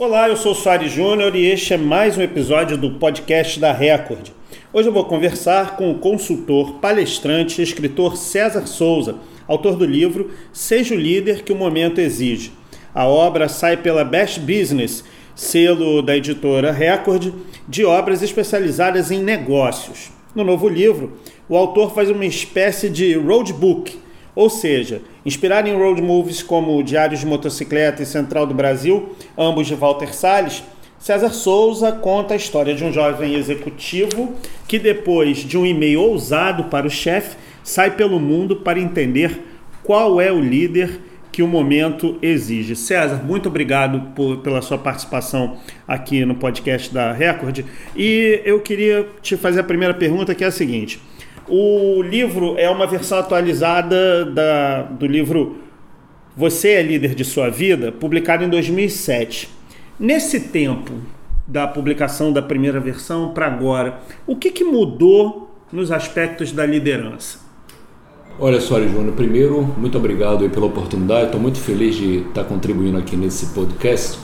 Olá, eu sou o Soares Júnior e este é mais um episódio do podcast da Record. Hoje eu vou conversar com o consultor, palestrante e escritor César Souza, autor do livro Seja o Líder que o Momento Exige. A obra sai pela Best Business, selo da editora Record, de obras especializadas em negócios. No novo livro, o autor faz uma espécie de roadbook ou seja, inspirado em road movies como Diários de Motocicleta e Central do Brasil, ambos de Walter Salles, César Souza conta a história de um jovem executivo que, depois de um e-mail ousado para o chefe, sai pelo mundo para entender qual é o líder que o momento exige. César, muito obrigado por, pela sua participação aqui no podcast da Record. E eu queria te fazer a primeira pergunta, que é a seguinte. O livro é uma versão atualizada da, do livro Você é Líder de Sua Vida, publicado em 2007. Nesse tempo da publicação da primeira versão para agora, o que, que mudou nos aspectos da liderança? Olha, Soares Júnior, primeiro, muito obrigado pela oportunidade. Estou muito feliz de estar contribuindo aqui nesse podcast.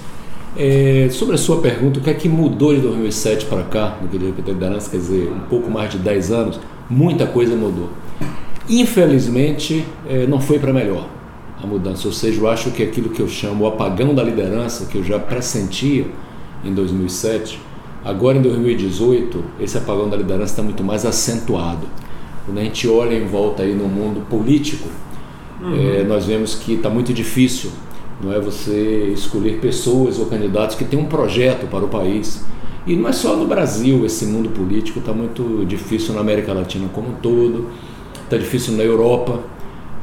É, sobre a sua pergunta, o que é que mudou de 2007 para cá, no que diz liderança, quer dizer, um pouco mais de 10 anos? Muita coisa mudou. Infelizmente, eh, não foi para melhor a mudança. Ou seja, eu acho que aquilo que eu chamo o apagão da liderança, que eu já pressentia em 2007, agora em 2018, esse apagão da liderança está muito mais acentuado. Quando a gente olha em volta aí no mundo político, uhum. é, nós vemos que está muito difícil não é você escolher pessoas ou candidatos que têm um projeto para o país e não é só no Brasil, esse mundo político está muito difícil na América Latina como um todo, está difícil na Europa,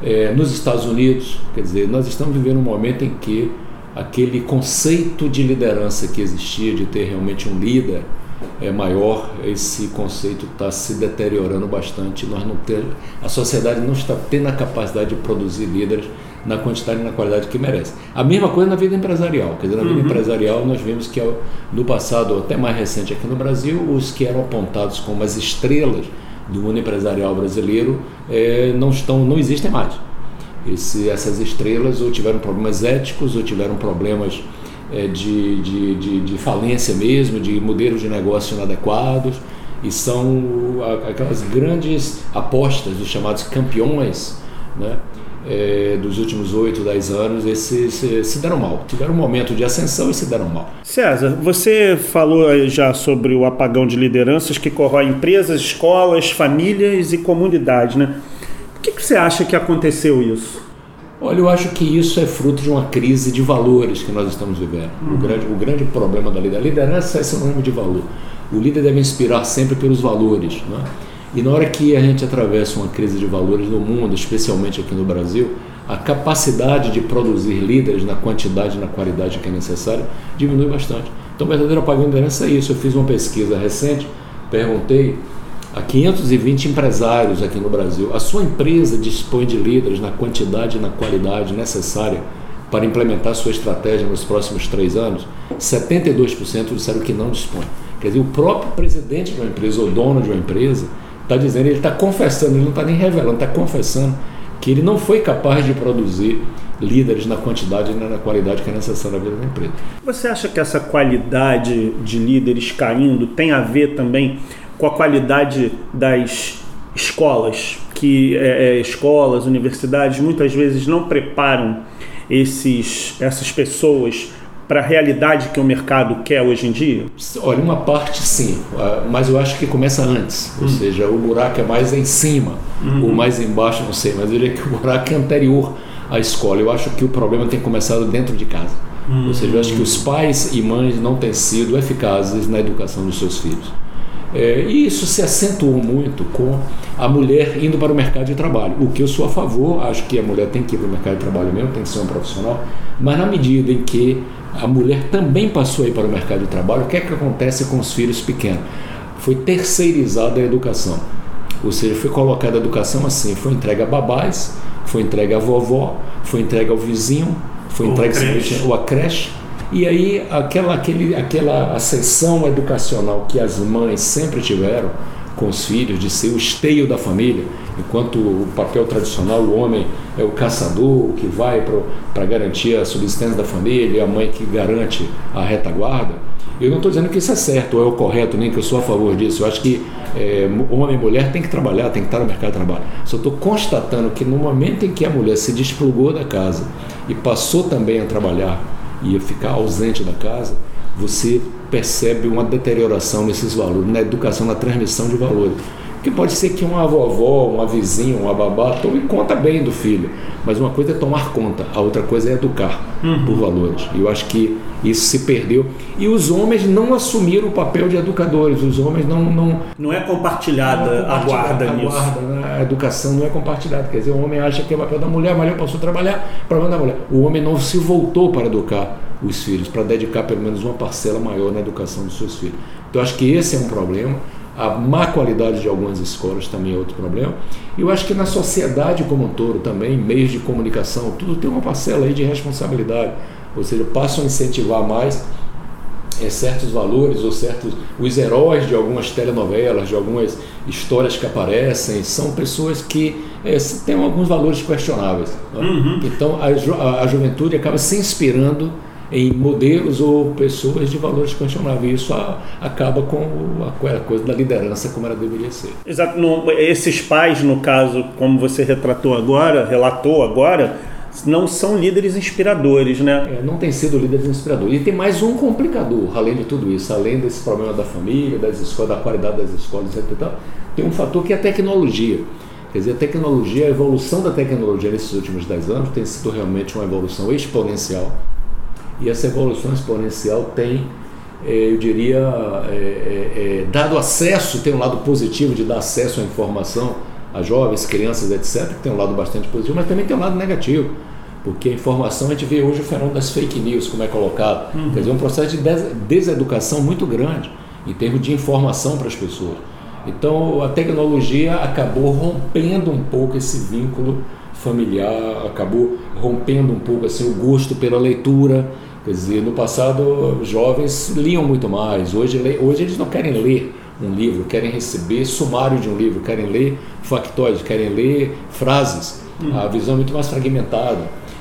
é, nos Estados Unidos. Quer dizer, nós estamos vivendo um momento em que aquele conceito de liderança que existia, de ter realmente um líder é maior, esse conceito está se deteriorando bastante. Nós não ter, a sociedade não está tendo a capacidade de produzir líderes na quantidade e na qualidade que merece. A mesma coisa na vida empresarial. Quer dizer, na vida uhum. empresarial nós vimos que no passado, até mais recente aqui no Brasil, os que eram apontados como as estrelas do mundo empresarial brasileiro é, não estão, não existem mais. Esse, essas estrelas ou tiveram problemas éticos ou tiveram problemas é, de, de, de, de, falência mesmo, de modelos de negócio inadequados e são aquelas grandes apostas dos chamados campeões, né? É, dos últimos 8, 10 anos, esses se, se deram mal. Tiveram um momento de ascensão e se deram mal. César, você falou já sobre o apagão de lideranças que corrói empresas, escolas, famílias e comunidades, né? Por que, que você acha que aconteceu isso? Olha, eu acho que isso é fruto de uma crise de valores que nós estamos vivendo. Uhum. O, grande, o grande problema da liderança, é sinônimo de valor. O líder deve inspirar sempre pelos valores, não é? E na hora que a gente atravessa uma crise de valores no mundo, especialmente aqui no Brasil, a capacidade de produzir líderes na quantidade e na qualidade que é necessária diminui bastante. Então, verdadeiro apagão de liderança é isso. Eu fiz uma pesquisa recente, perguntei a 520 empresários aqui no Brasil: a sua empresa dispõe de líderes na quantidade e na qualidade necessária para implementar sua estratégia nos próximos três anos? 72% disseram que não dispõe. Quer dizer, o próprio presidente de uma empresa ou dono de uma empresa está dizendo, ele está confessando, ele não está nem revelando, está confessando que ele não foi capaz de produzir líderes na quantidade e na qualidade que é necessária na vida da empresa. Você acha que essa qualidade de líderes caindo tem a ver também com a qualidade das escolas? Que é, é, escolas, universidades muitas vezes não preparam esses, essas pessoas para a realidade que o mercado quer hoje em dia? Olha, uma parte sim, ah, mas eu acho que começa antes, ou hum. seja, o buraco é mais em cima, uhum. ou mais embaixo, não sei, mas eu diria que o buraco é anterior à escola. Eu acho que o problema tem começado dentro de casa. Ou seja, eu acho que os pais e mães não têm sido eficazes na educação dos seus filhos. É, e isso se acentuou muito com a mulher indo para o mercado de trabalho. O que eu sou a favor, acho que a mulher tem que ir para o mercado de trabalho mesmo, tem que ser um profissional, mas na medida em que a mulher também passou aí para o mercado de trabalho, o que é que acontece com os filhos pequenos? Foi terceirizada a educação. Ou seja, foi colocada a educação assim, foi entregue a babás, foi entregue a vovó, foi entregue ao vizinho, foi entregue ou a creche. E aí aquela, aquele, aquela ascensão educacional que as mães sempre tiveram, com os filhos, de ser o esteio da família, enquanto o papel tradicional, o homem é o caçador, que vai para garantir a subsistência da família, a mãe que garante a retaguarda. Eu não estou dizendo que isso é certo ou é o correto, nem que eu sou a favor disso. Eu acho que é, homem e mulher tem que trabalhar, tem que estar no mercado de trabalho. Só estou constatando que no momento em que a mulher se desplugou da casa e passou também a trabalhar e a ficar ausente da casa, você percebe uma deterioração nesses valores, na educação, na transmissão de valores. Porque pode ser que uma vovó, uma vizinha, uma babá tome conta bem do filho, mas uma coisa é tomar conta, a outra coisa é educar uhum. por valores. E eu acho que isso se perdeu. E os homens não assumiram o papel de educadores, os homens não. Não, não é compartilhada não é a guarda a nisso. Guarda, né? A educação não é compartilhada. Quer dizer, o homem acha que é o papel da mulher, mas eu posso trabalhar, problema da mulher. O homem não se voltou para educar os filhos, para dedicar pelo menos uma parcela maior na educação dos seus filhos. Então, acho que esse é um problema. A má qualidade de algumas escolas também é outro problema. E eu acho que na sociedade como um todo também, meios de comunicação, tudo tem uma parcela aí de responsabilidade. Ou seja, passam a incentivar mais é, certos valores ou certos os heróis de algumas telenovelas, de algumas histórias que aparecem, são pessoas que é, têm alguns valores questionáveis. Né? Uhum. Então a, a, a juventude acaba se inspirando em modelos ou pessoas de valores questionáveis. Isso a, acaba com a, coisa da liderança como ela deveria ser. Exato. No, esses pais, no caso, como você retratou agora, relatou agora, não são líderes inspiradores, né? É, não tem sido líderes inspiradores. E tem mais um complicador, além de tudo isso, além desse problema da família, das escolas, da qualidade das escolas, etc. Tem um fator que é a tecnologia. Quer dizer, a tecnologia, a evolução da tecnologia nesses últimos 10 anos tem sido realmente uma evolução exponencial. E essa evolução exponencial tem, eh, eu diria, é, é, é, dado acesso, tem um lado positivo de dar acesso à informação a jovens, crianças, etc., que tem um lado bastante positivo, mas também tem um lado negativo. Porque a informação, a gente vê hoje o fenômeno das fake news, como é colocado. Uhum. Quer dizer, um processo de deseducação muito grande em termos de informação para as pessoas. Então, a tecnologia acabou rompendo um pouco esse vínculo familiar, acabou rompendo um pouco assim, o gosto pela leitura. Quer dizer, no passado, os jovens liam muito mais. Hoje, hoje eles não querem ler um livro, querem receber sumário de um livro, querem ler factóides, querem ler frases. Uhum. A visão é muito mais fragmentada,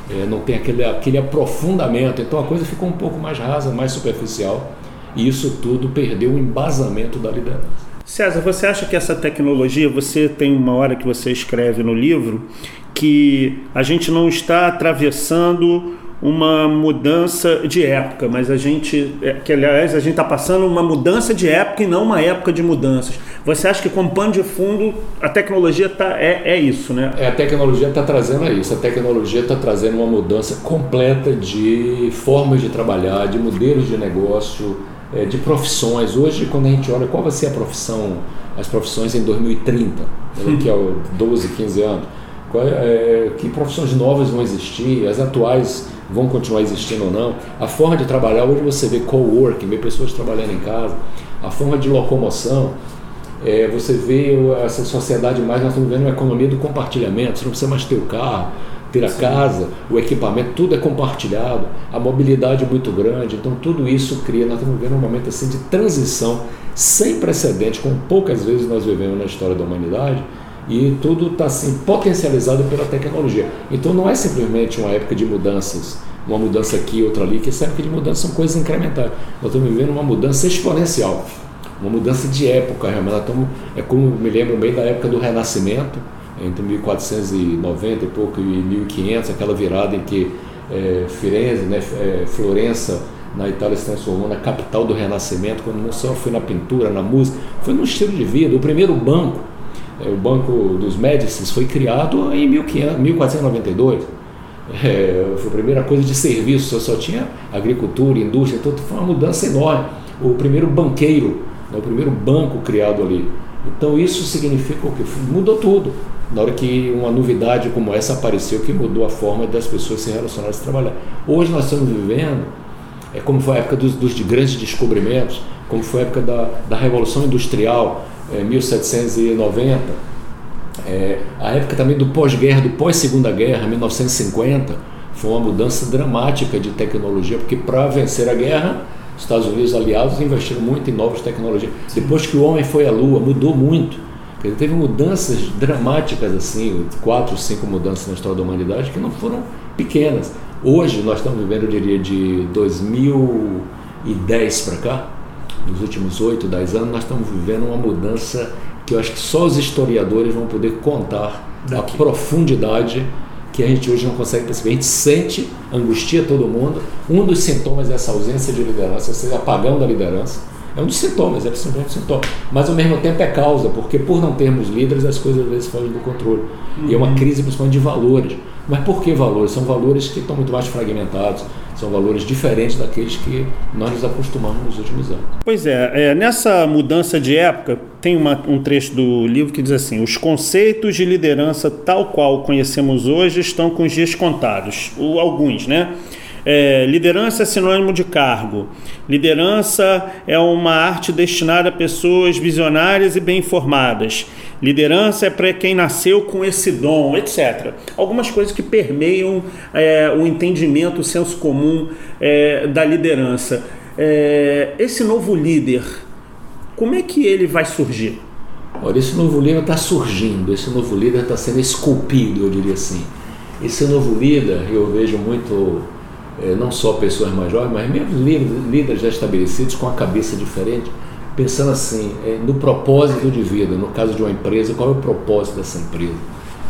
é, não tem aquele, aquele aprofundamento. Então a coisa ficou um pouco mais rasa, mais superficial. E isso tudo perdeu o embasamento da liderança. César, você acha que essa tecnologia, você tem uma hora que você escreve no livro que a gente não está atravessando uma mudança de época, mas a gente, é, que aliás a gente está passando uma mudança de época e não uma época de mudanças. Você acha que com pano de fundo a tecnologia tá, é, é isso, né? É, a tecnologia está trazendo isso. A tecnologia está trazendo uma mudança completa de formas de trabalhar, de modelos de negócio, é, de profissões. Hoje, quando a gente olha qual vai ser a profissão, as profissões em 2030, daqui a 12, 15 anos, qual, é, que profissões novas vão existir, as atuais vão continuar existindo ou não. A forma de trabalhar, hoje você vê coworking, vê pessoas trabalhando em casa, a forma de locomoção, é, você vê essa sociedade mais, nós estamos vendo uma economia do compartilhamento, você não precisa mais ter o carro, ter a Sim. casa, o equipamento, tudo é compartilhado, a mobilidade é muito grande, então tudo isso cria, nós estamos vendo um momento assim de transição sem precedente, como poucas vezes nós vivemos na história da humanidade, e tudo está assim, potencializado pela tecnologia. Então não é simplesmente uma época de mudanças, uma mudança aqui, outra ali, que essa época de mudança são coisas incrementais. Nós estamos vivendo uma mudança exponencial, uma mudança de época, realmente. Estamos, é como me lembro bem da época do Renascimento, entre 1490 e pouco e 1500, aquela virada em que é, Firenze, né, é, Florença, na Itália se transformou na capital do Renascimento, quando não só foi na pintura, na música, foi no estilo de vida. O primeiro banco, é, o Banco dos Médicis, foi criado em 1492. É, foi a primeira coisa de serviço, só tinha agricultura, indústria, então foi uma mudança enorme. O primeiro banqueiro, né, o primeiro banco criado ali. Então isso significa o que? Mudou tudo na hora que uma novidade como essa apareceu, que mudou a forma das pessoas se relacionarem e trabalhar. Hoje nós estamos vivendo, é como foi a época dos, dos grandes descobrimentos, como foi a época da, da Revolução Industrial, é, 1790, é, a época também do pós-guerra, do pós-segunda guerra, 1950, foi uma mudança dramática de tecnologia, porque para vencer a guerra Os Estados Unidos aliados investiram muito em novas tecnologias. Depois que o homem foi à Lua, mudou muito. Ele teve mudanças dramáticas assim, quatro, cinco mudanças na história da humanidade que não foram pequenas. Hoje nós estamos vivendo, eu diria, de 2010 para cá, nos últimos oito, dez anos, nós estamos vivendo uma mudança que eu acho que só os historiadores vão poder contar Daqui. a profundidade que a gente hoje não consegue perceber. A gente sente, angustia todo mundo. Um dos sintomas é essa ausência de liderança, esse apagão da liderança. É um dos sintomas, é simplesmente um sintoma. Mas ao mesmo tempo é causa, porque por não termos líderes as coisas às vezes fogem do controle. Uhum. E é uma uhum. crise principalmente de valores. Mas por que valores? São valores que estão muito mais fragmentados, são valores diferentes daqueles que nós nos acostumamos nos últimos anos. Pois é, é nessa mudança de época, tem uma, um trecho do livro que diz assim: os conceitos de liderança tal qual conhecemos hoje estão com os dias contados, ou alguns, né? É, liderança é sinônimo de cargo. Liderança é uma arte destinada a pessoas visionárias e bem informadas. Liderança é para quem nasceu com esse dom, etc. Algumas coisas que permeiam é, o entendimento, o senso comum é, da liderança. É, esse novo líder, como é que ele vai surgir? Olha, esse novo líder está surgindo, esse novo líder está sendo esculpido, eu diria assim. Esse novo líder, eu vejo muito é, não só pessoas mais jovens, mas mesmo líderes já estabelecidos com a cabeça diferente, pensando assim, é, no propósito de vida, no caso de uma empresa, qual é o propósito dessa empresa?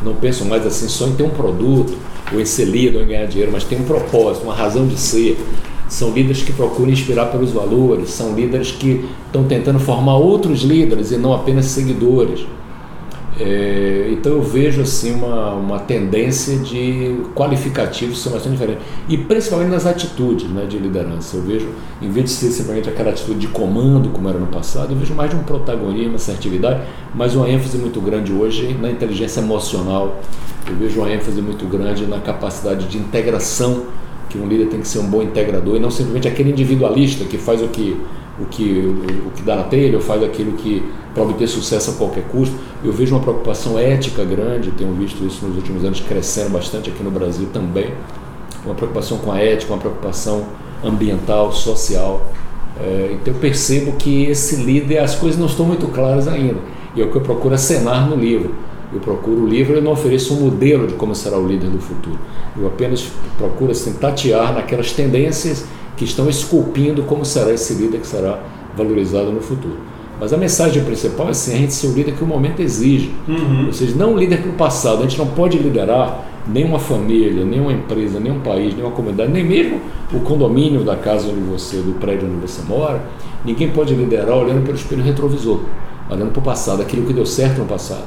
Não pensam mais assim só em ter um produto, ou em ser líder, ou em ganhar dinheiro, mas tem um propósito, uma razão de ser. São líderes que procuram inspirar pelos valores, são líderes que estão tentando formar outros líderes e não apenas seguidores. É, então eu vejo assim uma, uma tendência de qualificativos ser bastante diferentes e principalmente nas atitudes né, de liderança. Eu vejo, em vez de ser simplesmente aquela atitude de comando como era no passado, eu vejo mais de um protagonismo, assertividade, mas uma ênfase muito grande hoje na inteligência emocional. Eu vejo uma ênfase muito grande na capacidade de integração que um líder tem que ser um bom integrador e não simplesmente aquele individualista que faz o que o que, o que dá na telha, ou faz aquilo que para obter sucesso a qualquer custo. Eu vejo uma preocupação ética grande, tenho visto isso nos últimos anos crescendo bastante aqui no Brasil também. Uma preocupação com a ética, uma preocupação ambiental, social. É, então eu percebo que esse líder, as coisas não estão muito claras ainda. E é o que eu procuro acenar no livro. Eu procuro o livro e não ofereço um modelo de como será o líder do futuro. Eu apenas procuro assim, tatear naquelas tendências que estão esculpindo como será esse líder que será valorizado no futuro. Mas a mensagem principal é assim, a gente ser o líder que o momento exige. Uhum. Ou seja, não o líder para o passado. A gente não pode liderar nenhuma família, nenhuma empresa, nenhum país, nenhuma comunidade, nem mesmo o condomínio da casa onde você, do prédio onde você mora. Ninguém pode liderar olhando pelo espelho retrovisor, olhando para o passado, aquilo que deu certo no passado,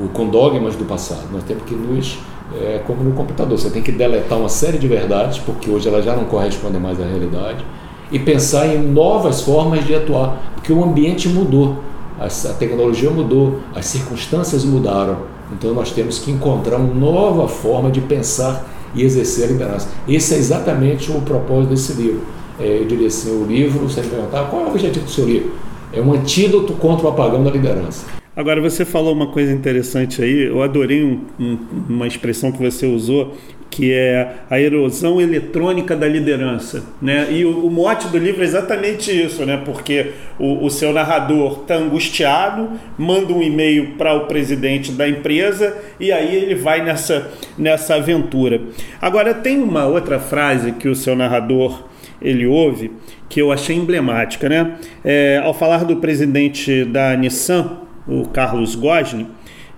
o com dogmas do passado. Nós temos que nos é como no computador, você tem que deletar uma série de verdades, porque hoje elas já não correspondem mais à realidade, e pensar em novas formas de atuar, porque o ambiente mudou, a tecnologia mudou, as circunstâncias mudaram. Então nós temos que encontrar uma nova forma de pensar e exercer a liderança. Esse é exatamente o propósito desse livro. É, eu diria assim, o livro, você me perguntar qual é o objetivo do seu livro? É um antídoto contra o apagão da liderança. Agora, você falou uma coisa interessante aí, eu adorei um, um, uma expressão que você usou, que é a erosão eletrônica da liderança. Né? E o, o mote do livro é exatamente isso, né? porque o, o seu narrador está angustiado, manda um e-mail para o presidente da empresa e aí ele vai nessa, nessa aventura. Agora, tem uma outra frase que o seu narrador ele ouve que eu achei emblemática. Né? É, ao falar do presidente da Nissan, o Carlos Gosling,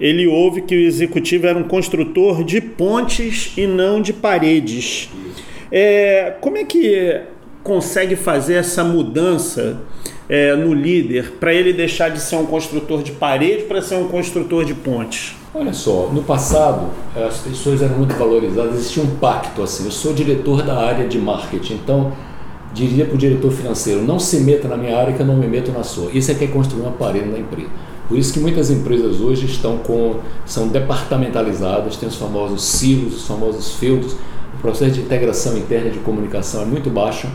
ele ouve que o executivo era um construtor de pontes e não de paredes. É, como é que consegue fazer essa mudança é, no líder para ele deixar de ser um construtor de parede para ser um construtor de pontes? Olha só, no passado as pessoas eram muito valorizadas, existia um pacto assim. Eu sou diretor da área de marketing, então diria para o diretor financeiro: não se meta na minha área que eu não me meto na sua. Isso é que é construir uma parede na empresa. Por isso que muitas empresas hoje estão com são departamentalizadas, tem os famosos silos, os famosos fields. O processo de integração interna de comunicação é muito baixo.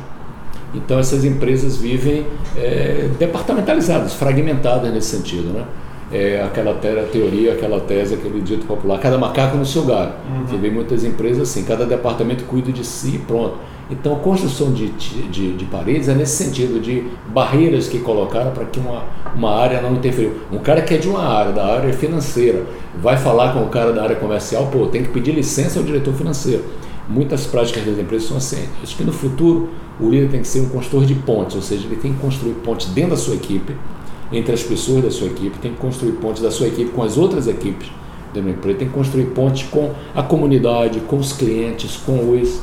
Então essas empresas vivem é, departamentalizadas, fragmentadas nesse sentido, né? É aquela teoria, aquela tese, aquele dito popular, cada macaco no seu galho. Uhum. Você vê muitas empresas assim, cada departamento cuida de si e pronto. Então, a construção de, de, de, paredes é nesse sentido, de barreiras que colocaram para que uma, uma área não interferiu. Um cara que é de uma área, da área financeira, vai falar com o cara da área comercial, pô, tem que pedir licença ao diretor financeiro. Muitas práticas das empresas são assim. Acho que no futuro o líder tem que ser um construtor de pontes, ou seja, ele tem que construir pontes dentro da sua equipe, entre as pessoas da sua equipe, tem que construir pontes da sua equipe com as outras equipes da empresa, tem que construir pontes com a comunidade, com os clientes, com os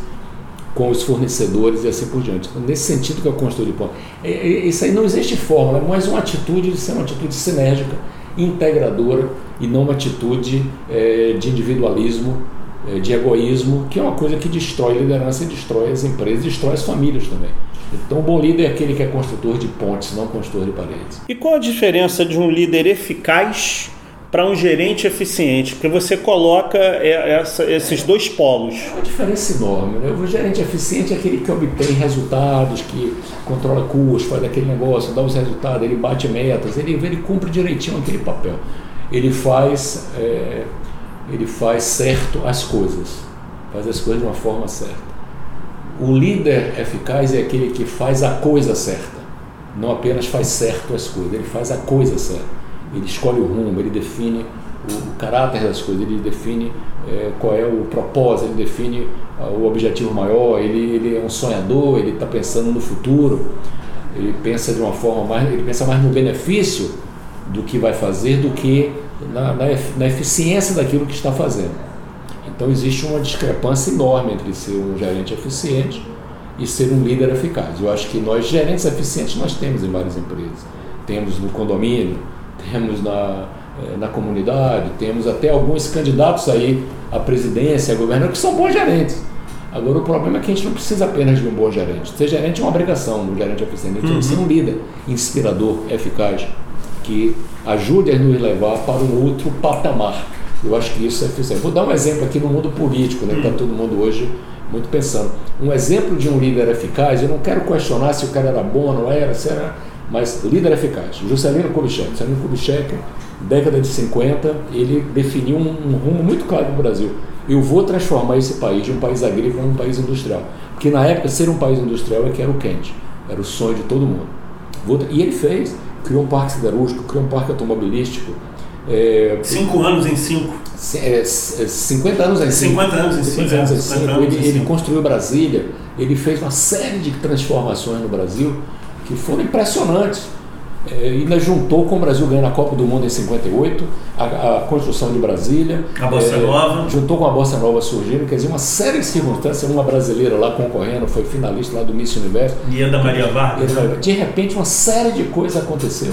com os fornecedores e assim por diante. Então, nesse sentido que eu construo de ponto. É, é, isso aí não existe fórmula, é mais uma atitude de ser uma atitude sinérgica, integradora e não uma atitude é, de individualismo, é, de egoísmo, que é uma coisa que destrói a liderança destrói as empresas, destrói as famílias também. Então, o bom líder é aquele que é construtor de pontes, não construtor de paredes. E qual a diferença de um líder eficaz para um gerente eficiente? Porque você coloca essa, esses dois polos. É uma diferença enorme. Né? O gerente eficiente é aquele que obtém resultados, que controla custos, faz aquele negócio, dá os resultados, ele bate metas, ele, ele cumpre direitinho aquele papel. Ele faz, é, ele faz certo as coisas, faz as coisas de uma forma certa. O líder eficaz é aquele que faz a coisa certa, não apenas faz certo as coisas, ele faz a coisa certa ele escolhe o rumo, ele define o, caráter das coisas, ele define é, qual é o propósito, ele define uh, o objetivo maior, ele, ele é um sonhador, ele está pensando no futuro, ele pensa de uma forma mais, ele pensa mais no benefício do que vai fazer do que na, na, na eficiência daquilo que está fazendo. Então existe uma discrepância enorme entre ser um gerente eficiente e ser um líder eficaz. Eu acho que nós gerentes eficientes nós temos em várias empresas. Temos no condomínio, temos na, eh, na comunidade, temos até alguns candidatos aí à presidência, a governo, que são bons gerentes. Agora, o problema é que a gente não precisa apenas de um bom gerente. Ser gerente é uma obrigação, um gerente eficiente. A gente uhum. precisa ser um líder inspirador, eficaz, que ajude a nos levar para um outro patamar. Eu acho que isso é eficiente. Vou dar um exemplo aqui no mundo político, né, que está todo mundo hoje muito pensando. Um exemplo de um líder eficaz, eu não quero questionar se o cara era bom ou não era, se era mas líder eficaz. Juscelino Kubitschek. Juscelino Kubitschek, década de 50, ele definiu um, um rumo muito claro para o Brasil. Eu vou transformar esse país de um país agrícola em um país industrial. Porque na época, ser um país industrial é que era o quente, era o sonho de todo mundo. E ele fez, criou um parque siderúrgico, criou um parque automobilístico. É, cinco anos em cinco. É, 50 anos em cinco. 50 anos em cinco. 50 anos em cinco. Ele, ele construiu Brasília, ele fez uma série de transformações no Brasil que foram impressionantes. É, ainda juntou com o Brasil ganhando a Copa do Mundo em 58, a, a construção de Brasília. A Bossa é, Nova. Juntou com a Bossa Nova surgindo, quer dizer, uma série de circunstâncias. Uma brasileira lá concorrendo, foi finalista lá do Miss Universo. Ieda Maria Vargas. De repente, uma série de coisas aconteceu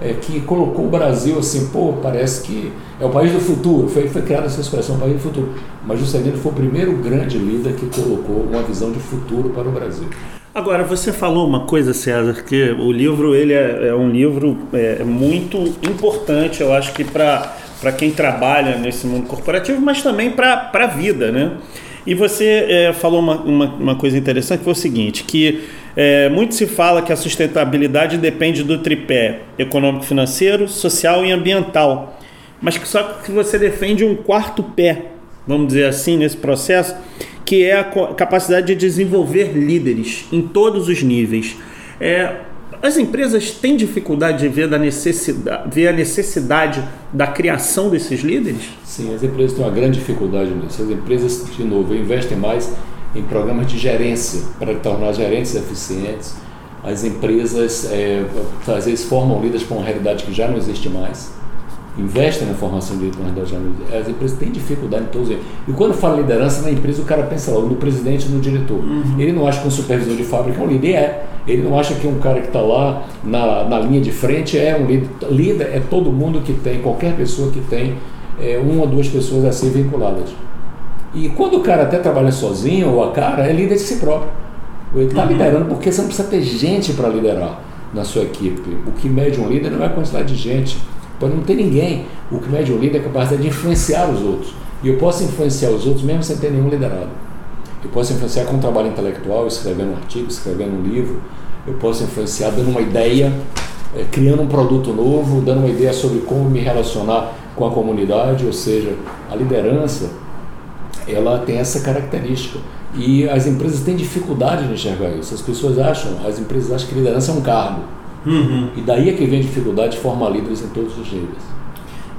é, que colocou o Brasil assim, pô, parece que é o país do futuro. Foi, foi criada essa expressão, o país do futuro. Mas Juscelino foi o primeiro grande líder que colocou uma visão de futuro para o Brasil. Agora, você falou uma coisa, César, que o livro ele é, é um livro é, muito importante, eu acho que para quem trabalha nesse mundo corporativo, mas também para a vida, né? E você é, falou uma, uma, uma, coisa interessante, que foi o seguinte, que é, muito se fala que a sustentabilidade depende do tripé econômico-financeiro, social e ambiental, mas que só que você defende um quarto pé, vamos dizer assim, nesse processo, que é a capacidade de desenvolver líderes em todos os níveis. É, as empresas têm dificuldade de ver, da necessidade, ver a necessidade da criação desses líderes? Sim, as empresas têm uma grande dificuldade nisso. As empresas, de novo, investem mais em programas de gerência para tornar gerentes eficientes. As empresas, é, às vezes, formam líderes para uma realidade que já não existe mais investem na formação de liderança As empresas têm dificuldade em todos eles. E quando fala liderança na empresa, o cara pensa logo no presidente no diretor. Uhum. Ele não acha que um supervisor de fábrica é um líder, é. Ele não acha que um cara que está lá na, na linha de frente é um líder. Líder é todo mundo que tem, qualquer pessoa que tem é, uma ou duas pessoas a ser vinculadas. E quando o cara até trabalha sozinho, ou a cara, é líder de si próprio. Ele está uhum. liderando porque você não precisa ter gente para liderar na sua equipe. O que mede um líder não é a quantidade de gente Pode não ter ninguém. O que mede o líder é a capacidade de influenciar os outros. E eu posso influenciar os outros mesmo sem ter nenhum liderado. Eu posso influenciar com um trabalho intelectual, escrevendo um artigo, escrevendo um livro. Eu posso influenciar dando uma ideia, é, criando um produto novo, dando uma ideia sobre como me relacionar com a comunidade. Ou seja, a liderança ela tem essa característica E as empresas têm dificuldade de enxergar isso. As pessoas acham, as empresas acham que liderança é um cargo. Uhum. E daí é que vem a dificuldade de formar líderes em todos os níveis.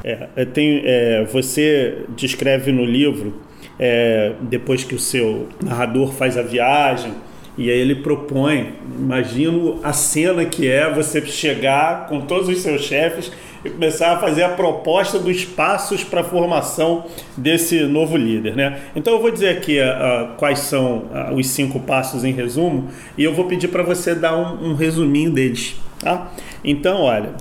É, tem, é, você descreve no livro, é, depois que o seu narrador faz a viagem, e aí ele propõe, imagino a cena que é você chegar com todos os seus chefes e começar a fazer a proposta dos passos para a formação desse novo líder. Né? Então eu vou dizer aqui uh, quais são uh, os cinco passos em resumo e eu vou pedir para você dar um, um, resuminho deles. Tá? Então, olha,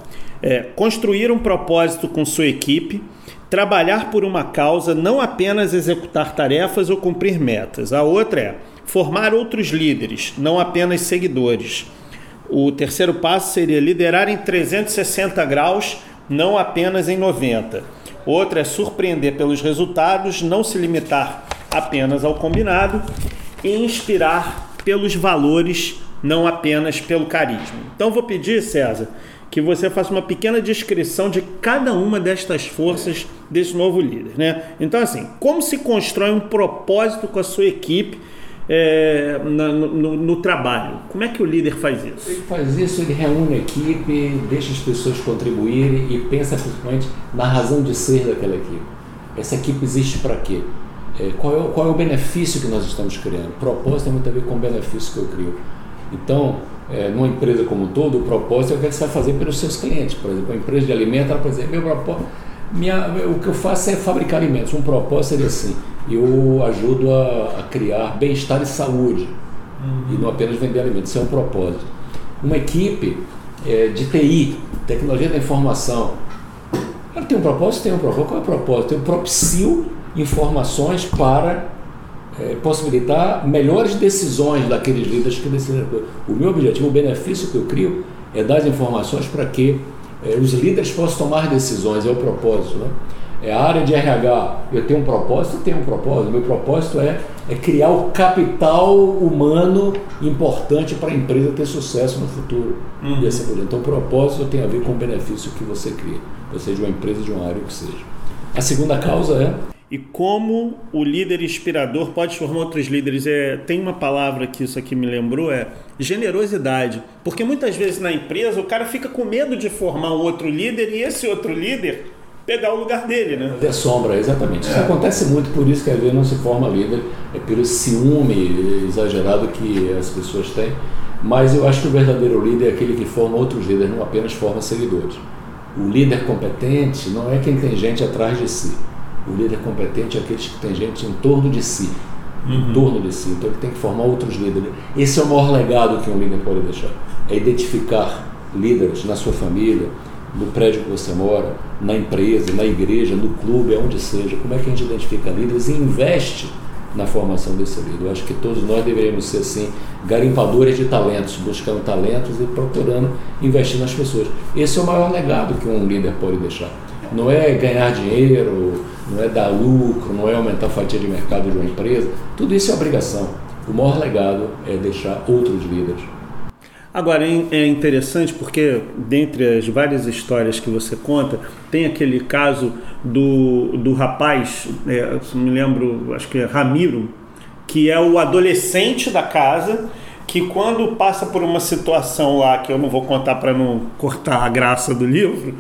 é, construir um propósito com sua equipe, trabalhar por uma causa, não apenas executar tarefas ou cumprir metas. A outra é formar outros líderes, não apenas seguidores. O terceiro passo seria liderar em 360 graus não apenas em 90. Outra é surpreender pelos resultados, não se limitar apenas ao combinado e inspirar pelos valores, não apenas pelo carisma. Então vou pedir, César, que você faça uma pequena descrição de cada uma destas forças desse novo líder, né? Então assim, como se constrói um propósito com a sua equipe é, na, no, no, trabalho. Como é que o líder faz isso? Ele faz isso, ele reúne a equipe, deixa as pessoas contribuírem e pensa principalmente na razão de ser daquela equipe. Essa equipe existe para quê? É, qual, é, qual é o benefício que nós estamos criando? Propósito tem muito a ver com o benefício que eu crio. Então, é, numa empresa como um todo, o propósito é o que você vai fazer pelos seus clientes. Por exemplo, a empresa de alimentos, ela pode dizer, meu propósito, minha, o que eu faço é fabricar alimentos. Um propósito seria assim, eu ajudo a, a criar bem-estar e saúde uhum. e não apenas vender alimentos. Isso é um propósito. Uma equipe é, de TI, tecnologia da informação, ela tem um propósito? Tem um propósito. Qual é o propósito? Eu propicio informações para é, possibilitar melhores decisões daqueles líderes que decidem. O meu objetivo, o benefício que eu crio é dar as informações para que é, os líderes possam tomar decisões, é o propósito. Né? É a área de RH, eu tenho um propósito, tenho um propósito. Meu propósito é, é criar o capital humano importante para a empresa ter sucesso no futuro. Uhum. E assim por Então, o propósito tem a ver com o benefício que você cria, seja de uma empresa, de uma área, que seja. A segunda causa é e como o líder inspirador pode formar outros líderes. É, tem uma palavra que isso aqui me lembrou, é generosidade. Porque muitas vezes na empresa o cara fica com medo de formar um outro líder e esse outro líder pegar o lugar dele, né? De sombra, exatamente. Isso é. acontece muito, por isso que às vezes não se forma líder, é pelo ciúme exagerado que as pessoas têm. Mas eu acho que o verdadeiro líder é aquele que forma outros líderes, não apenas forma seguidores. O líder competente não é quem tem gente atrás de si. O líder competente é aquele que tem gente em torno de si. Uhum. Em torno de si. Então ele tem que formar outros líderes. Esse é o maior legado que um líder pode deixar. É identificar líderes na sua família, no prédio que você mora, na empresa, na igreja, no clube, aonde seja. Como é que a gente identifica líderes e investe na formação desse líder? Eu acho que todos nós deveríamos ser assim, garimpadores de talentos, buscando talentos e procurando investir nas pessoas. Esse é o maior legado que um líder pode deixar. Não é ganhar dinheiro, não é dar lucro, não é aumentar a fatia de mercado de uma empresa. Tudo isso é obrigação. O maior legado é deixar outros líderes. Agora, é interessante porque, dentre as várias histórias que você conta, tem aquele caso do, do rapaz, é, me lembro, acho que é Ramiro, que é o adolescente da casa, que quando passa por uma situação lá, que eu não vou contar para não cortar a graça do livro,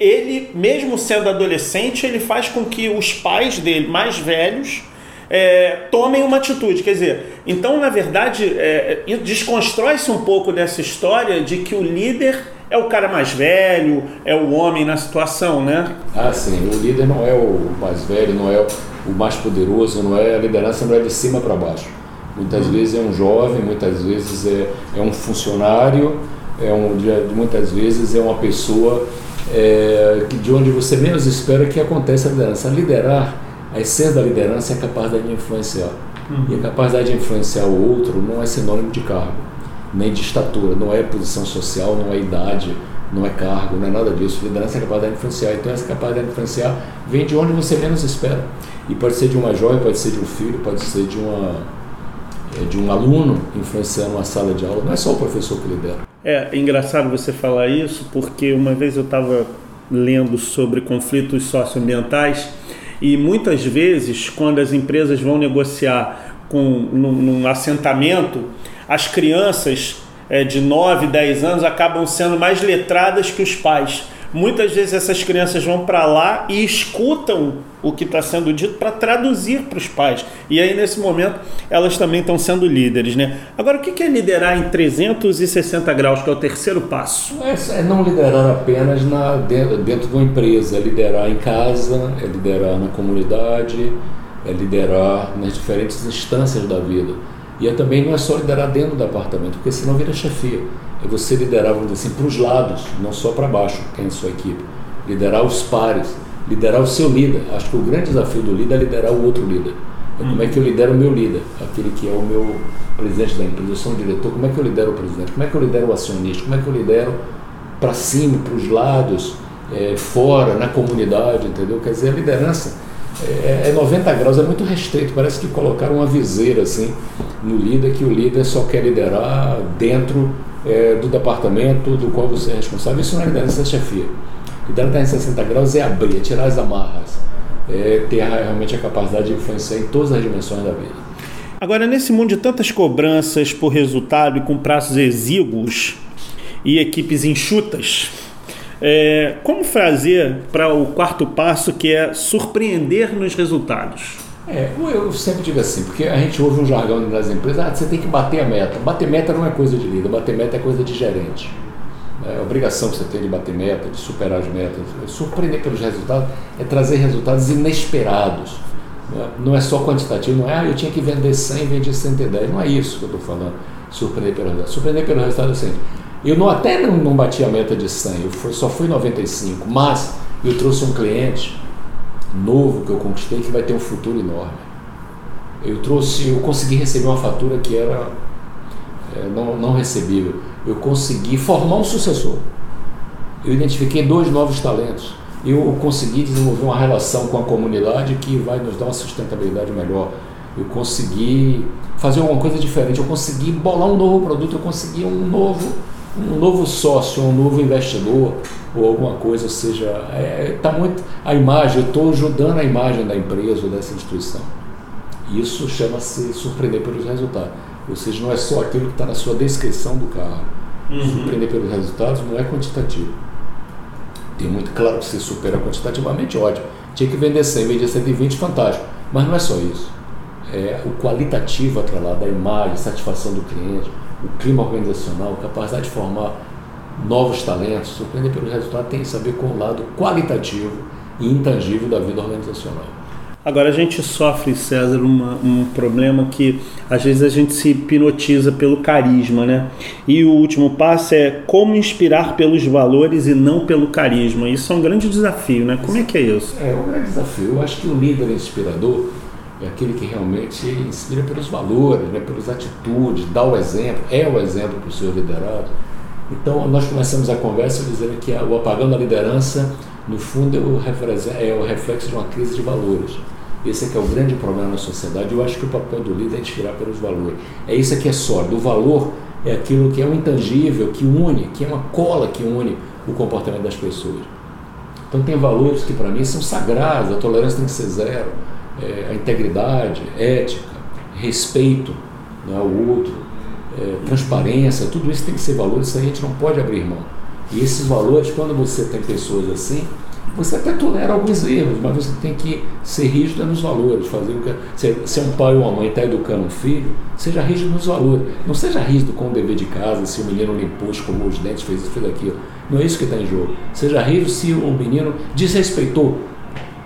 ele, mesmo sendo adolescente, ele faz com que os pais dele, mais velhos, é, tomem uma atitude. Quer dizer, então, na verdade, é, desconstrói-se um pouco dessa história de que o líder é o cara mais velho, é o homem na situação, né? Ah, sim. O líder não é o mais velho, não é o mais poderoso, não é a liderança não é de cima para baixo. Muitas uhum. vezes é um jovem, muitas vezes é, é um funcionário, é um, muitas vezes é uma pessoa é, de onde você menos espera que aconteça a liderança. Liderar a essência da liderança é a capacidade de influenciar. Uhum. E a capacidade de influenciar o outro não é sinônimo de cargo, nem de estatura, não é posição social, não é idade, não é cargo, não é nada disso. Liderança é a capacidade de influenciar. Então, essa capacidade de influenciar vem de onde você menos espera. E pode ser de uma jovem, pode ser de um filho, pode ser de, uma, é, de um aluno influenciando uma sala de aula. Não é só o professor que lidera. É engraçado você falar isso, porque uma vez eu estava lendo sobre conflitos socioambientais e muitas vezes, quando as empresas vão negociar com, num, num assentamento, as crianças é, de 9, 10 anos acabam sendo mais letradas que os pais. Muitas vezes essas crianças vão para lá e escutam o que está sendo dito para traduzir para os pais. E aí, nesse momento, elas também estão sendo líderes. Né? Agora, o que é liderar em 360 graus, que é o terceiro passo? É, é não liderar apenas na, dentro, dentro de uma empresa, é liderar em casa, é liderar na comunidade, é liderar nas diferentes instâncias da vida. E é também não é só liderar dentro do apartamento, porque senão vira chefia. É você liderar, vamos dizer assim, para os lados, não só para baixo, quem é sua equipe. Liderar os pares, liderar o seu líder. Acho que o grande desafio do líder é liderar o outro líder. É como é que eu lidero o meu líder, aquele que é o meu presidente da empresa, eu sou um diretor, como é que eu lidero o presidente, como é que eu lidero o acionista, como é que eu lidero para cima, para os lados, é, fora, na comunidade, entendeu? Quer dizer, a liderança é, é 90 graus, é muito restrito, parece que colocaram uma viseira assim no líder, que o líder só quer liderar dentro é, do departamento do qual você é responsável. Isso não é liderança, é chefia. Liderança em 60 graus é abrir, é tirar as amarras, é ter realmente a capacidade de influenciar em todas as dimensões da vida. Agora, nesse mundo de tantas cobranças por resultado e com prazos exíguos e equipes enxutas, é, como fazer para o quarto passo que é surpreender nos resultados? É, eu sempre digo assim, porque a gente ouve um jargão nas empresas, ah, você tem que bater a meta. Bater meta não é coisa de líder, bater meta é coisa de gerente. É a obrigação que você tem de bater meta, de superar as metas, é surpreender pelos resultados, é trazer resultados inesperados. Não é só quantitativo, não é, ah, eu tinha que vender 100 e vendi 110. Não é isso que eu estou falando, surpreender pelo resultado. Surpreender pelo resultado é assim, eu não, até não, não bati a meta de 100, eu fui, só fui 95, mas eu trouxe um cliente novo que eu conquistei que vai ter um futuro enorme. Eu trouxe, eu consegui receber uma fatura que era é, não, não recebível. Eu consegui formar um sucessor. Eu identifiquei dois novos talentos. Eu consegui desenvolver uma relação com a comunidade que vai nos dar uma sustentabilidade melhor. Eu consegui fazer alguma coisa diferente. Eu consegui bolar um novo produto. Eu consegui um novo um novo sócio, um novo investidor ou alguma coisa, ou seja, está é, tá muito a imagem, eu estou ajudando a imagem da empresa ou dessa instituição. Isso chama-se surpreender pelos resultados. Ou seja, não é só aquilo que está na sua descrição do carro. Uhum. Surpreender pelos resultados não é quantitativo. Tem muito claro que se supera quantitativamente, ótimo. Tinha que vender 100, vender 120, fantástico. Mas não é só isso. É o qualitativo atrelado, a imagem, a satisfação do cliente, o clima organizacional, capacidade de formar novos talentos, surpreender pelo resultado tem a ver com o lado qualitativo e intangível da vida organizacional. Agora a gente sofre, César, uma, um problema que às vezes a gente se hipnotiza pelo carisma, né? E o último passo é como inspirar pelos valores e não pelo carisma. Isso é um grande desafio, né? Como é que é isso? É um grande desafio. Eu acho que o líder inspirador é aquele que realmente inspira pelos valores, né, pelas atitudes, dá o exemplo, é o exemplo para o seu liderado. Então, nós começamos a conversa dizendo que o apagão da liderança, no fundo, é o, é o reflexo de uma crise de valores. Esse é que é o grande problema na sociedade. Eu acho que o papel do líder é inspirar pelos valores. É isso que é sólido. O valor é aquilo que é o intangível, que une, que é uma cola que une o comportamento das pessoas. Então, tem valores que, para mim, são sagrados. A tolerância tem que ser zero é, a integridade, ética, respeito né, ao outro, é, transparência, tudo isso tem que ser valores, isso a gente não pode abrir mão. E esses valores, quando você tem pessoas assim, você até tolera alguns erros, mas você tem que ser rígido nos valores. Fazer o que, se, se é um pai ou uma mãe está educando um filho, seja rígido nos valores. Não seja rígido com o dever de casa, se o menino limpou, escovou os dentes, fez isso, fez aquilo. Não é isso que está em jogo. Seja rígido se o menino desrespeitou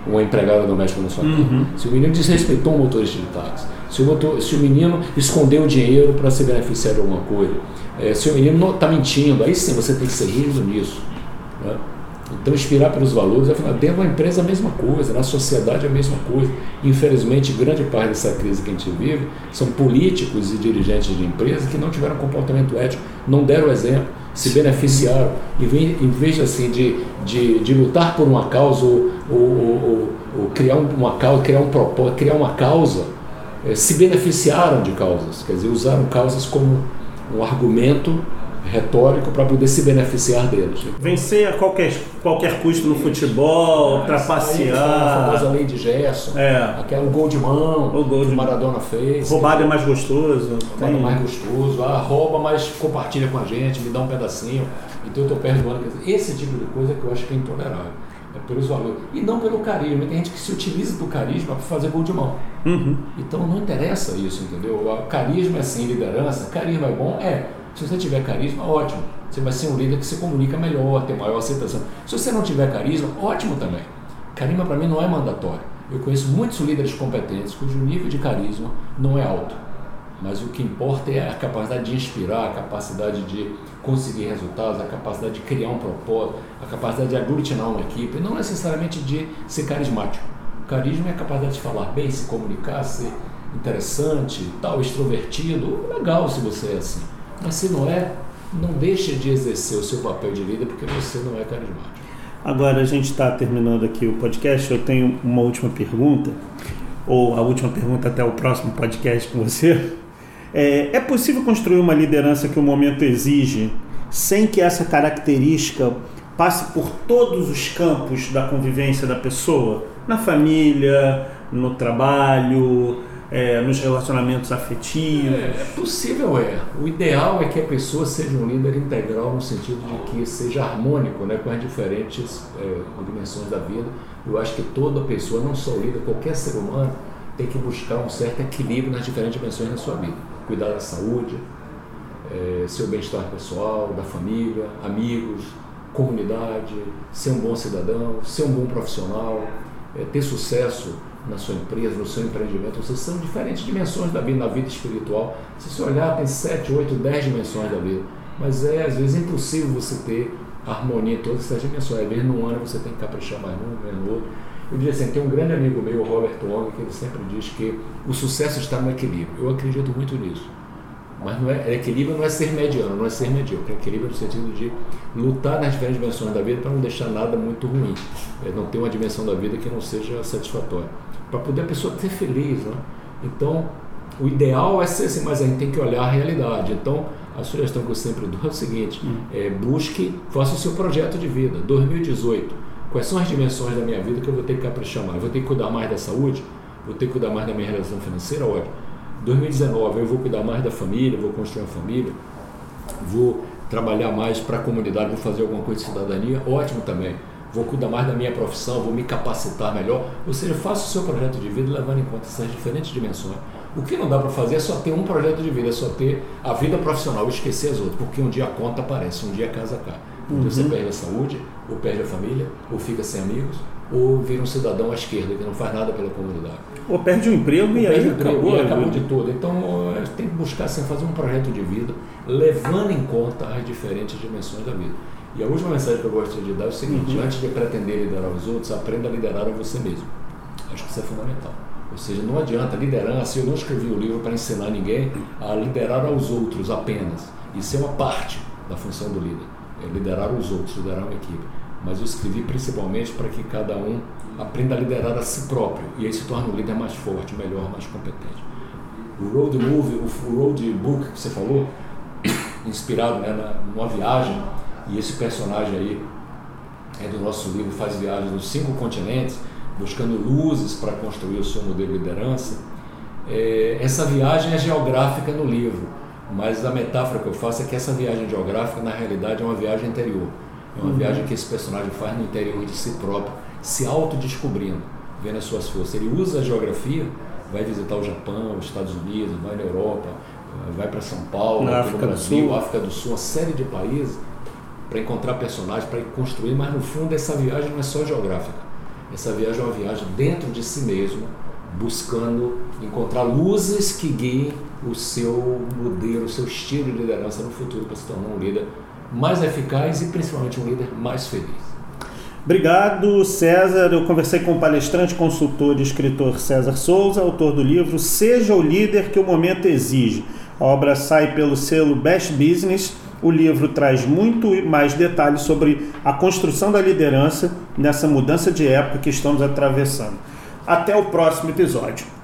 uma empregada doméstica na sua. Uhum. Se o menino desrespeitou um motorista de táxi, se o, motor, se o menino escondeu dinheiro para se beneficiar de alguma coisa, é, se o menino está mentindo, aí sim você tem que ser rígido nisso. Né? Então, inspirar pelos valores, afinal, dentro da empresa a mesma coisa, na sociedade a mesma coisa. Infelizmente, grande parte dessa crise que a gente vive são políticos e dirigentes de empresas que não tiveram comportamento ético, não deram exemplo, se beneficiaram. Em vez assim, de, de, de lutar por uma causa ou, ou, ou, ou criar uma causa, criar um propósito, criar uma causa, se beneficiaram de causas, quer dizer, usaram causas como um argumento retórico para poder se beneficiar deles. Vencer a qualquer, qualquer custo no futebol, é, trapacear. A famosa lei de Gerson, é. aquele gol de mão o gol de... que Maradona fez. Roubado é mais gostoso. Roubado é mais gostoso. Ah, rouba, mas compartilha com a gente, me dá um pedacinho. Então eu estou perdoando. Esse tipo de coisa que eu acho que é intolerável. É pelos valores. E não pelo carisma. Tem gente que se utiliza do carisma para fazer gol de mão. Uhum. Então não interessa isso, entendeu? O carisma é sim liderança. Carisma é bom? É. Se você tiver carisma, ótimo. Você vai ser um líder que se comunica melhor, tem maior aceitação. Se você não tiver carisma, ótimo também. Carisma para mim não é mandatório. Eu conheço muitos líderes competentes cujo nível de carisma não é alto. Mas o que importa é a capacidade de inspirar, a capacidade de conseguir resultados, a capacidade de criar um propósito, a capacidade de aglutinar uma equipe, não necessariamente de ser carismático. O carisma é a capacidade de falar bem, se comunicar, ser interessante, tal, extrovertido. Legal se você é assim. Mas se não é, não deixe de exercer o seu papel de líder porque você não é carismático. Agora a gente está terminando aqui o podcast. Eu tenho uma última pergunta, ou a última pergunta até o próximo podcast com você. É, é possível construir uma liderança que o momento exige sem que essa característica passe por todos os campos da convivência da pessoa? Na família, no trabalho, é, nos relacionamentos afetivos? É, é, possível, é. O ideal é que a pessoa seja um líder integral no sentido de que seja harmônico né, com as diferentes é, dimensões da vida. Eu acho que toda pessoa, não só o líder, qualquer ser humano, tem que buscar um certo equilíbrio nas diferentes dimensões da sua vida. Cuidar da saúde, é, seu bem-estar pessoal, da família, amigos, comunidade, ser um bom cidadão, ser um bom profissional, é, ter sucesso na sua empresa, no seu empreendimento, vocês são diferentes dimensões da vida, na vida espiritual. Se você olhar, tem 7, 8, 10 dimensões da vida. Mas é, às vezes, impossível você ter harmonia em todas essas dimensões. Às vezes, num ano você tem que caprichar mais num, no outro. Eu diria assim, tem um grande amigo meu, o Robert Wong, que ele sempre diz que o sucesso está no equilíbrio. Eu acredito muito nisso. Mas não é, equilíbrio não é ser mediano, não é ser medíocre. Equilíbrio no sentido de lutar nas diferentes dimensões da vida para não deixar nada muito ruim. É não ter uma dimensão da vida que não seja satisfatória para poder a pessoa ser feliz. Né? Então, o ideal é ser assim, mas a gente tem que olhar a realidade. Então, a sugestão que eu sempre dou é o seguinte: hum. é, busque, faça o seu projeto de vida. 2018, quais são as dimensões da minha vida que eu vou ter que caprichar mais? vou ter que cuidar mais da saúde? Vou ter que cuidar mais da minha realização financeira? Ótimo. 2019, eu vou cuidar mais da família, vou construir uma família, vou trabalhar mais para a comunidade, vou fazer alguma coisa de cidadania? Ótimo também vou cuidar mais da minha profissão, vou me capacitar melhor. Ou seja, faça o seu projeto de vida levando em conta essas diferentes dimensões. O que não dá para fazer é só ter um projeto de vida, é só ter a vida profissional e esquecer as outras, porque um dia a conta aparece, um dia a casa cai. Então uhum. você perde a saúde, ou perde a família, ou fica sem amigos, ou vira um cidadão à esquerda que não faz nada pela comunidade. Ou perde o um emprego ou e aí acabou, e acabou de tudo. Então tem que buscar assim, fazer um projeto de vida levando em conta as diferentes dimensões da vida. E a última mensagem que eu gostaria de dar é o seguinte: uhum. antes de pretender liderar os outros, aprenda a liderar a você mesmo. Acho que isso é fundamental. Ou seja, não adianta liderança, eu não escrevi o livro para ensinar ninguém a liderar aos outros apenas. Isso é uma parte da função do líder, é liderar os outros, liderar uma equipe. Mas eu escrevi principalmente para que cada um aprenda a liderar a si próprio e aí se torne um líder mais forte, melhor, mais competente. O road movie, o road book que você falou, inspirado né, numa viagem e esse personagem aí é do nosso livro Faz Viagens nos Cinco Continentes, buscando luzes para construir o seu modelo de liderança. É, essa viagem é geográfica no livro, mas a metáfora que eu faço é que essa viagem geográfica, na realidade, é uma viagem interior. É uma uhum. viagem que esse personagem faz no interior de si próprio, se autodescobrindo, vendo as suas forças. Ele usa a geografia, vai visitar o Japão, os Estados Unidos, vai na Europa, vai para São Paulo, na África Brasil, do Sul. África do Sul, uma série de países para encontrar personagens, para construir, mas no fundo essa viagem não é só geográfica. Essa viagem é uma viagem dentro de si mesmo, buscando encontrar luzes que guiem o seu modelo, o seu estilo de liderança no futuro para se tornar um líder mais eficaz e principalmente um líder mais feliz. Obrigado, César. Eu conversei com o palestrante, consultor e escritor César Souza, autor do livro Seja o Líder que o Momento Exige. A obra sai pelo selo Best Business o livro traz muito mais detalhes sobre a construção da liderança nessa mudança de época que estamos atravessando. Até o próximo episódio.